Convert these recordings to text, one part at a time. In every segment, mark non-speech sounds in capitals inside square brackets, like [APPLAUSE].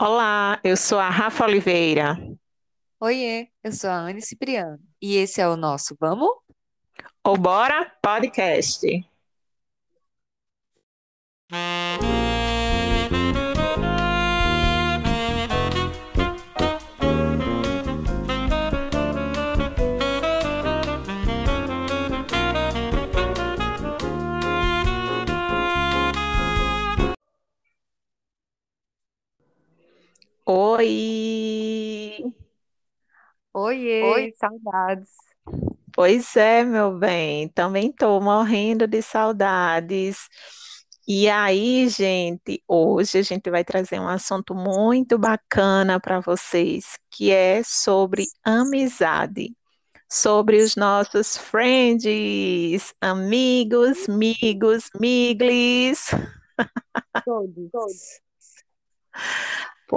Olá, eu sou a Rafa Oliveira. Oiê, eu sou a Anne Cipriano e esse é o nosso Vamos? O Bora Podcast. Oi! Oiê, saudades. Pois é, meu bem, também estou morrendo de saudades. E aí, gente, hoje a gente vai trazer um assunto muito bacana para vocês, que é sobre amizade, sobre os nossos friends, amigos, migos, miglis. Todos. [LAUGHS]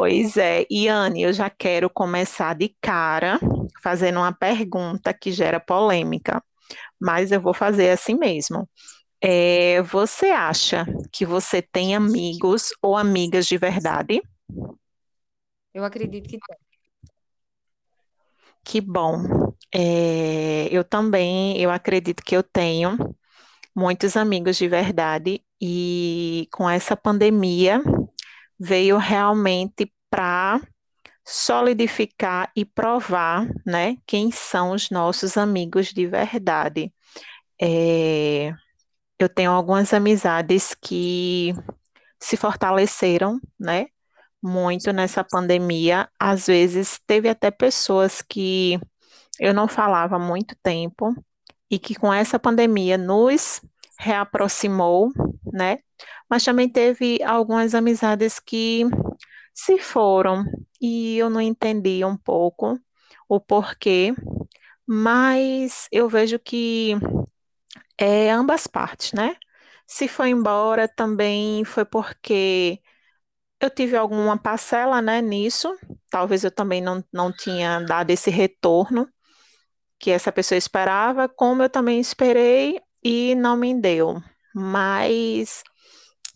Pois é, Iane, eu já quero começar de cara fazendo uma pergunta que gera polêmica, mas eu vou fazer assim mesmo. É, você acha que você tem amigos ou amigas de verdade? Eu acredito que tem. Que bom. É, eu também, eu acredito que eu tenho muitos amigos de verdade e com essa pandemia veio realmente para solidificar e provar, né, quem são os nossos amigos de verdade. É, eu tenho algumas amizades que se fortaleceram, né, muito nessa pandemia. Às vezes teve até pessoas que eu não falava há muito tempo e que com essa pandemia nos reaproximou, né? Mas também teve algumas amizades que se foram e eu não entendi um pouco o porquê, mas eu vejo que é ambas partes, né? Se foi embora também foi porque eu tive alguma parcela, né, nisso. Talvez eu também não, não tinha dado esse retorno que essa pessoa esperava, como eu também esperei e não me deu. Mas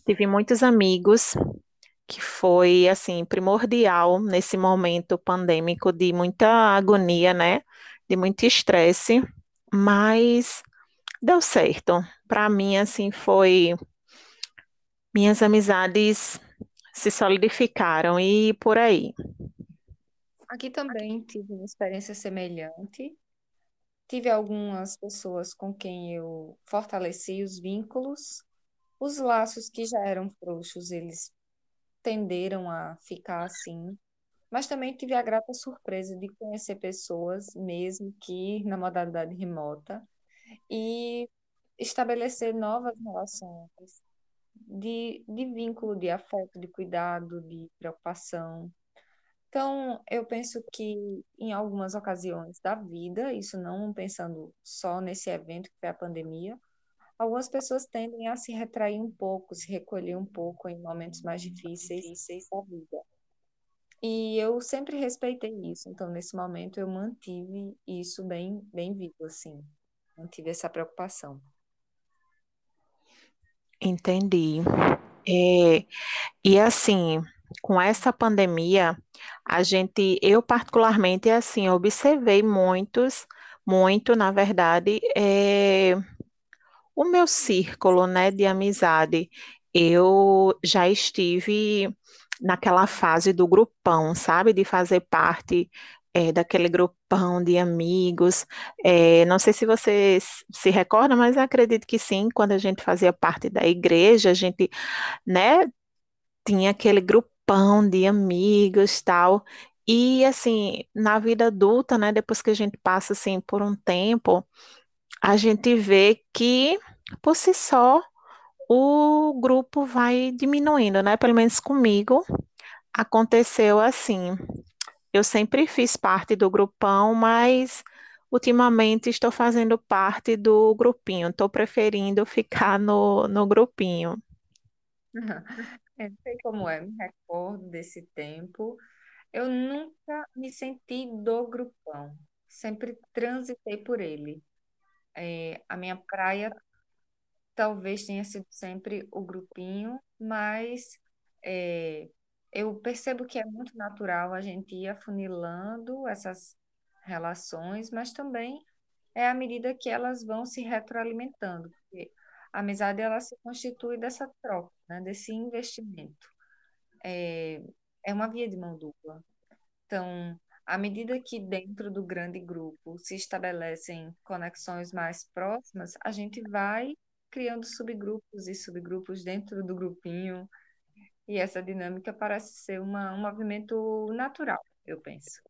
tive muitos amigos que foi assim primordial nesse momento pandêmico de muita agonia, né? De muito estresse, mas deu certo. Para mim assim foi minhas amizades se solidificaram e por aí. Aqui também tive uma experiência semelhante. Tive algumas pessoas com quem eu fortaleci os vínculos. Os laços que já eram frouxos, eles tenderam a ficar assim. Mas também tive a grata surpresa de conhecer pessoas, mesmo que na modalidade remota, e estabelecer novas relações de, de vínculo, de afeto, de cuidado, de preocupação. Então, eu penso que em algumas ocasiões da vida, isso não pensando só nesse evento que foi a pandemia, algumas pessoas tendem a se retrair um pouco, se recolher um pouco em momentos mais difíceis da vida. E eu sempre respeitei isso, então nesse momento eu mantive isso bem, bem vivo, assim, mantive essa preocupação. Entendi. É, e assim, com essa pandemia, a gente, eu particularmente, assim, observei muitos, muito, na verdade, é, o meu círculo, né, de amizade. Eu já estive naquela fase do grupão, sabe, de fazer parte é, daquele grupão de amigos. É, não sei se você se recorda, mas acredito que sim, quando a gente fazia parte da igreja, a gente, né, tinha aquele grupão de amigos, tal. E assim, na vida adulta, né, depois que a gente passa assim por um tempo, a gente vê que por si só o grupo vai diminuindo, né? Pelo menos comigo aconteceu assim. Eu sempre fiz parte do grupão, mas ultimamente estou fazendo parte do grupinho. Estou preferindo [LAUGHS] ficar no, no grupinho. É, sei como é, me recordo desse tempo. Eu nunca me senti do grupão, sempre transitei por ele. É, a minha praia talvez tenha sido sempre o grupinho, mas é, eu percebo que é muito natural a gente ir afunilando essas relações, mas também é à medida que elas vão se retroalimentando, porque a amizade ela se constitui dessa troca, né, desse investimento. É, é uma via de mão dupla. Então, à medida que dentro do grande grupo se estabelecem conexões mais próximas, a gente vai criando subgrupos e subgrupos dentro do grupinho, e essa dinâmica parece ser uma, um movimento natural, eu penso.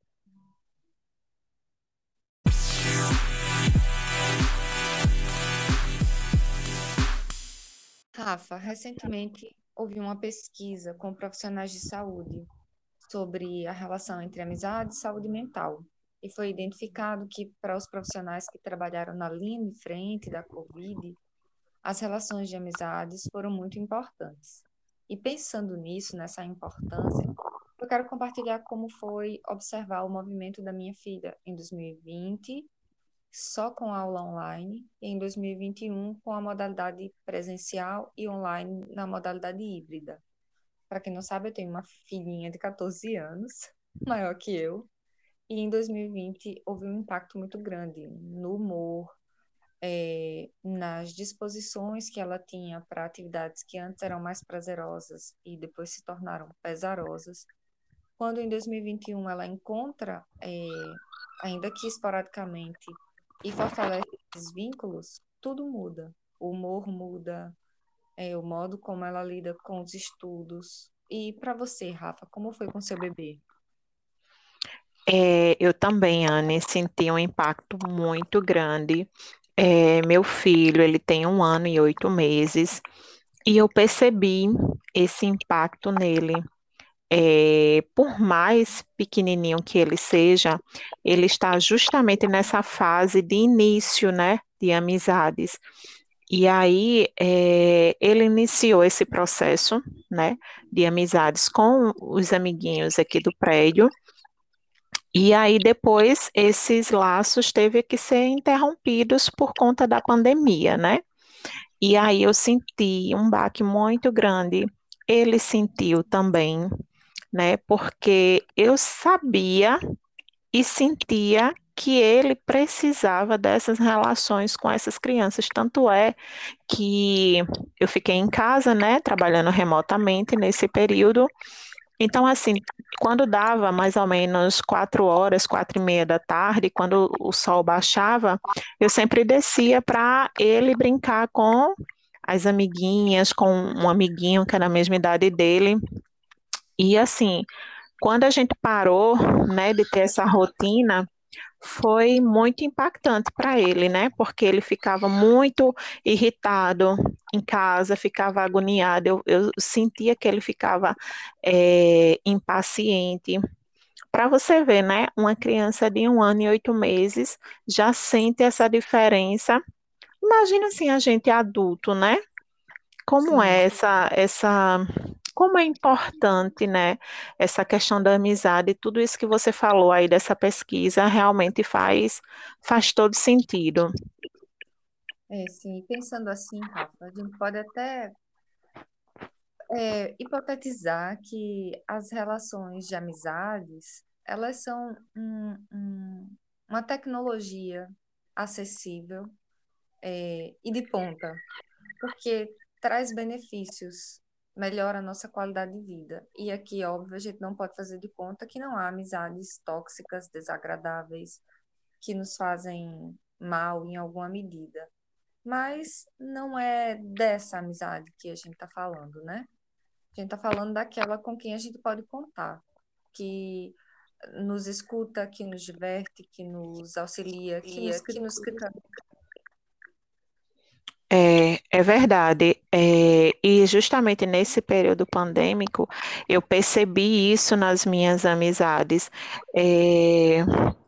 Rafa, recentemente houve uma pesquisa com profissionais de saúde sobre a relação entre amizade e saúde mental. E foi identificado que, para os profissionais que trabalharam na linha de frente da Covid, as relações de amizades foram muito importantes. E pensando nisso, nessa importância, eu quero compartilhar como foi observar o movimento da minha filha em 2020, só com aula online, e em 2021 com a modalidade presencial e online na modalidade híbrida. Para quem não sabe, eu tenho uma filhinha de 14 anos, [LAUGHS] maior que eu, e em 2020 houve um impacto muito grande no humor, é, nas disposições que ela tinha para atividades que antes eram mais prazerosas e depois se tornaram pesarosas. Quando em 2021 ela encontra, é, ainda que esporadicamente, e fortalece esses vínculos, tudo muda. O humor muda, é, o modo como ela lida com os estudos. E para você, Rafa, como foi com seu bebê? É, eu também, Anne, senti um impacto muito grande é, meu filho, ele tem um ano e oito meses, e eu percebi esse impacto nele. É, por mais pequenininho que ele seja, ele está justamente nessa fase de início, né, de amizades. E aí, é, ele iniciou esse processo, né, de amizades com os amiguinhos aqui do prédio, e aí depois esses laços teve que ser interrompidos por conta da pandemia, né? E aí eu senti um baque muito grande. Ele sentiu também, né? Porque eu sabia e sentia que ele precisava dessas relações com essas crianças. Tanto é que eu fiquei em casa, né, trabalhando remotamente nesse período, então, assim, quando dava mais ou menos quatro horas, quatro e meia da tarde, quando o sol baixava, eu sempre descia para ele brincar com as amiguinhas, com um amiguinho que era da mesma idade dele. E assim, quando a gente parou, né, de ter essa rotina, foi muito impactante para ele, né? Porque ele ficava muito irritado em casa, ficava agoniado. Eu, eu sentia que ele ficava é, impaciente. Para você ver, né? Uma criança de um ano e oito meses já sente essa diferença. Imagina assim a gente adulto, né? Como é Sim. é essa essa como é importante, né, essa questão da amizade, tudo isso que você falou aí dessa pesquisa realmente faz, faz todo sentido. É, sim, pensando assim, Rafa, a gente pode até é, hipotetizar que as relações de amizades, elas são um, um, uma tecnologia acessível é, e de ponta, porque traz benefícios melhora a nossa qualidade de vida. E aqui, óbvio, a gente não pode fazer de conta que não há amizades tóxicas, desagradáveis, que nos fazem mal em alguma medida. Mas não é dessa amizade que a gente está falando, né? A gente está falando daquela com quem a gente pode contar, que nos escuta, que nos diverte, que nos auxilia, que nos, que nos é, é verdade. É, e justamente nesse período pandêmico, eu percebi isso nas minhas amizades. É,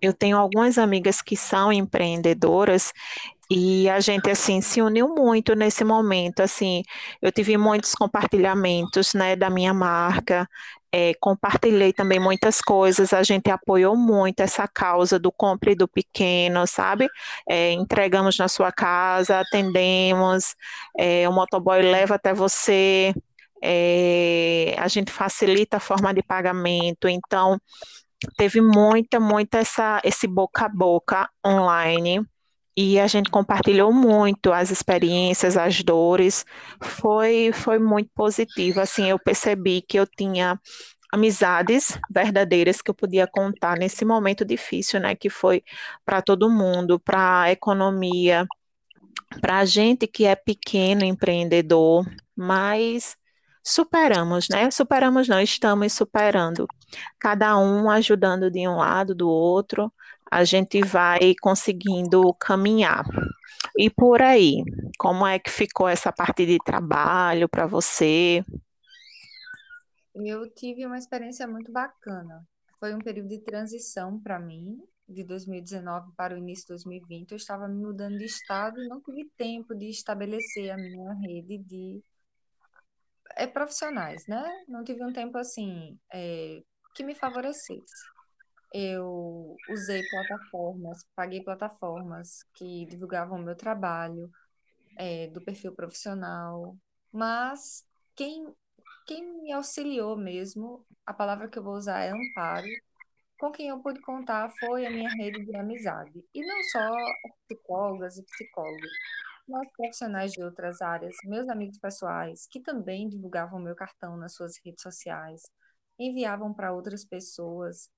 eu tenho algumas amigas que são empreendedoras e a gente assim se uniu muito nesse momento, assim, eu tive muitos compartilhamentos, né, da minha marca, é, compartilhei também muitas coisas, a gente apoiou muito essa causa do compre do pequeno, sabe? É, entregamos na sua casa, atendemos, é, o motoboy leva até você. É, a gente facilita a forma de pagamento, então teve muita, muita essa, esse boca a boca online e a gente compartilhou muito as experiências, as dores, foi, foi muito positivo, assim, eu percebi que eu tinha amizades verdadeiras que eu podia contar nesse momento difícil, né, que foi para todo mundo, para a economia, para a gente que é pequeno empreendedor, mas superamos, né? Superamos não, estamos superando. Cada um ajudando de um lado, do outro, a gente vai conseguindo caminhar. E por aí, como é que ficou essa parte de trabalho para você? Eu tive uma experiência muito bacana. Foi um período de transição para mim, de 2019 para o início de 2020. Eu estava me mudando de estado e não tive tempo de estabelecer a minha rede de é, profissionais, né? Não tive um tempo assim é, que me favorecesse. Eu usei plataformas, paguei plataformas que divulgavam o meu trabalho, é, do perfil profissional, mas quem quem me auxiliou mesmo, a palavra que eu vou usar é amparo, com quem eu pude contar foi a minha rede de amizade. E não só psicólogas e psicólogos, mas profissionais de outras áreas, meus amigos pessoais, que também divulgavam meu cartão nas suas redes sociais, enviavam para outras pessoas.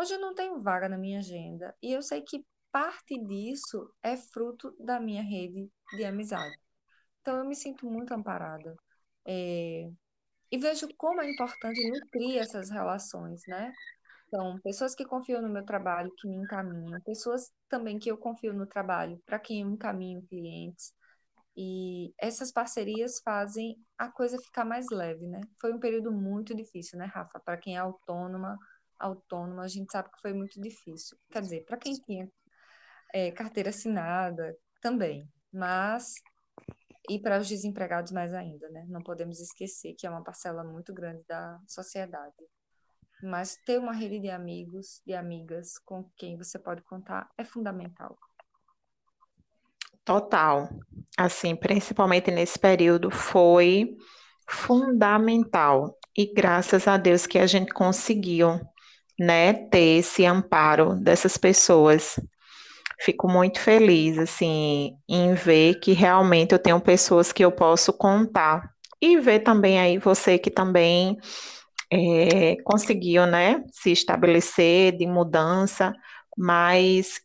Hoje eu não tenho vaga na minha agenda e eu sei que parte disso é fruto da minha rede de amizade. Então eu me sinto muito amparada. É, e vejo como é importante nutrir essas relações, né? Então, pessoas que confiam no meu trabalho, que me encaminham, pessoas também que eu confio no trabalho, para quem eu encaminho clientes. E essas parcerias fazem a coisa ficar mais leve, né? Foi um período muito difícil, né, Rafa? Para quem é autônoma, autônoma, a gente sabe que foi muito difícil. Quer dizer, para quem tinha é, carteira assinada, também. Mas e para os desempregados mais ainda, né? Não podemos esquecer que é uma parcela muito grande da sociedade. Mas ter uma rede de amigos, de amigas com quem você pode contar é fundamental. Total. Assim, principalmente nesse período, foi fundamental. E graças a Deus que a gente conseguiu, né, ter esse amparo dessas pessoas fico muito feliz, assim, em ver que realmente eu tenho pessoas que eu posso contar. E ver também aí você que também é, conseguiu, né, se estabelecer de mudança, mas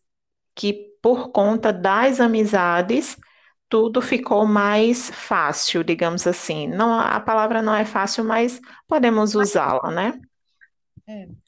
que por conta das amizades, tudo ficou mais fácil, digamos assim. Não, a palavra não é fácil, mas podemos usá-la, né? É.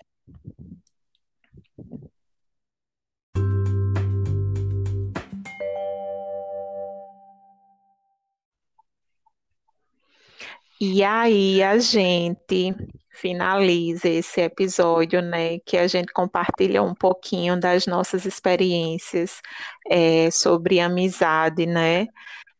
E aí a gente finaliza esse episódio, né, que a gente compartilha um pouquinho das nossas experiências é, sobre amizade, né?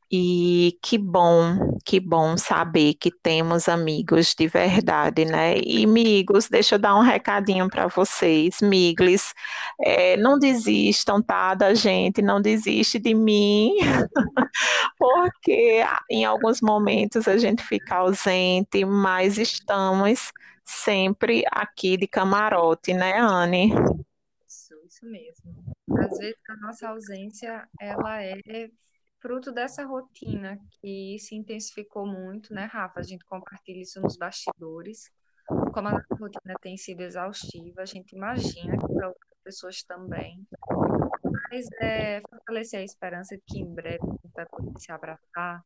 E que bom, que bom saber que temos amigos de verdade, né? E amigos, deixa eu dar um recadinho para vocês, migles, é, não desistam, tá, da gente, não desiste de mim, [LAUGHS] porque em alguns momentos a gente fica ausente, mas estamos sempre aqui de camarote, né, Anne? Isso, isso mesmo. Às vezes a nossa ausência, ela é fruto dessa rotina que se intensificou muito, né, Rafa? A gente compartilha isso nos bastidores. Como a rotina tem sido exaustiva, a gente imagina que para outras pessoas também. Mas é fortalecer a esperança de que em breve a gente vai poder se abraçar,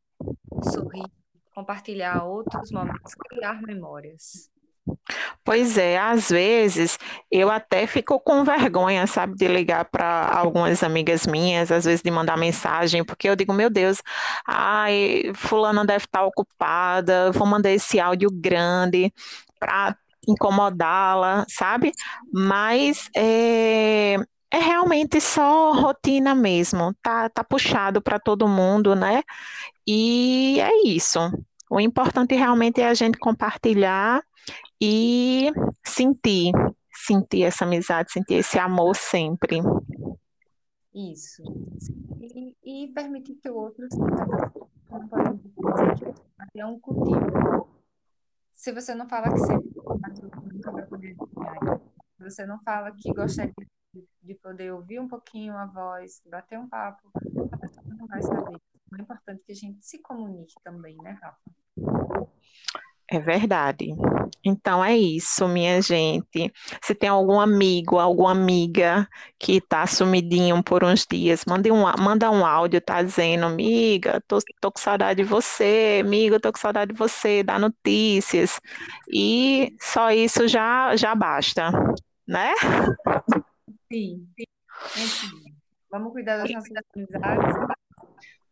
sorrir, compartilhar outros momentos, criar memórias. Pois é, às vezes eu até fico com vergonha, sabe, de ligar para algumas amigas minhas, às vezes de mandar mensagem, porque eu digo, meu Deus, ai, fulana deve estar ocupada, vou mandar esse áudio grande para incomodá-la, sabe? Mas é, é realmente só rotina mesmo, tá, tá puxado para todo mundo, né? E é isso. O importante realmente é a gente compartilhar e sentir, sentir essa amizade, sentir esse amor sempre. Isso. E, e permitir que o outro sinta. Não podemos dizer que é um cultivo. Se você não fala que adivinhar. Se você não fala que gostaria de, de poder ouvir um pouquinho a voz, bater um papo, a pessoa não vai saber. É importante que a gente se comunique também, né, Rafa? É verdade. Então é isso, minha gente. Se tem algum amigo, alguma amiga que tá sumidinho por uns dias, mande um, manda um áudio, tá dizendo, amiga, tô, tô com saudade de você, amiga, tô com saudade de você, dá notícias. E só isso já, já basta, né? Sim, sim. Enfim, vamos cuidar das nossas amizades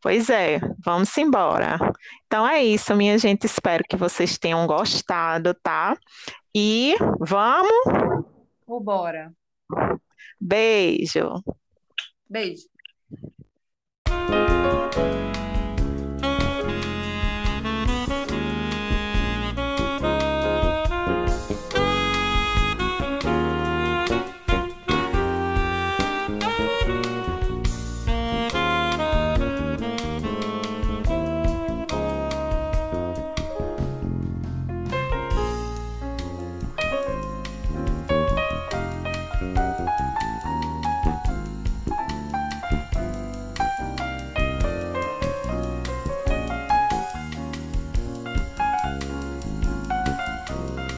Pois é, vamos embora. Então é isso, minha gente. Espero que vocês tenham gostado, tá? E vamos. Bora. Beijo. Beijo.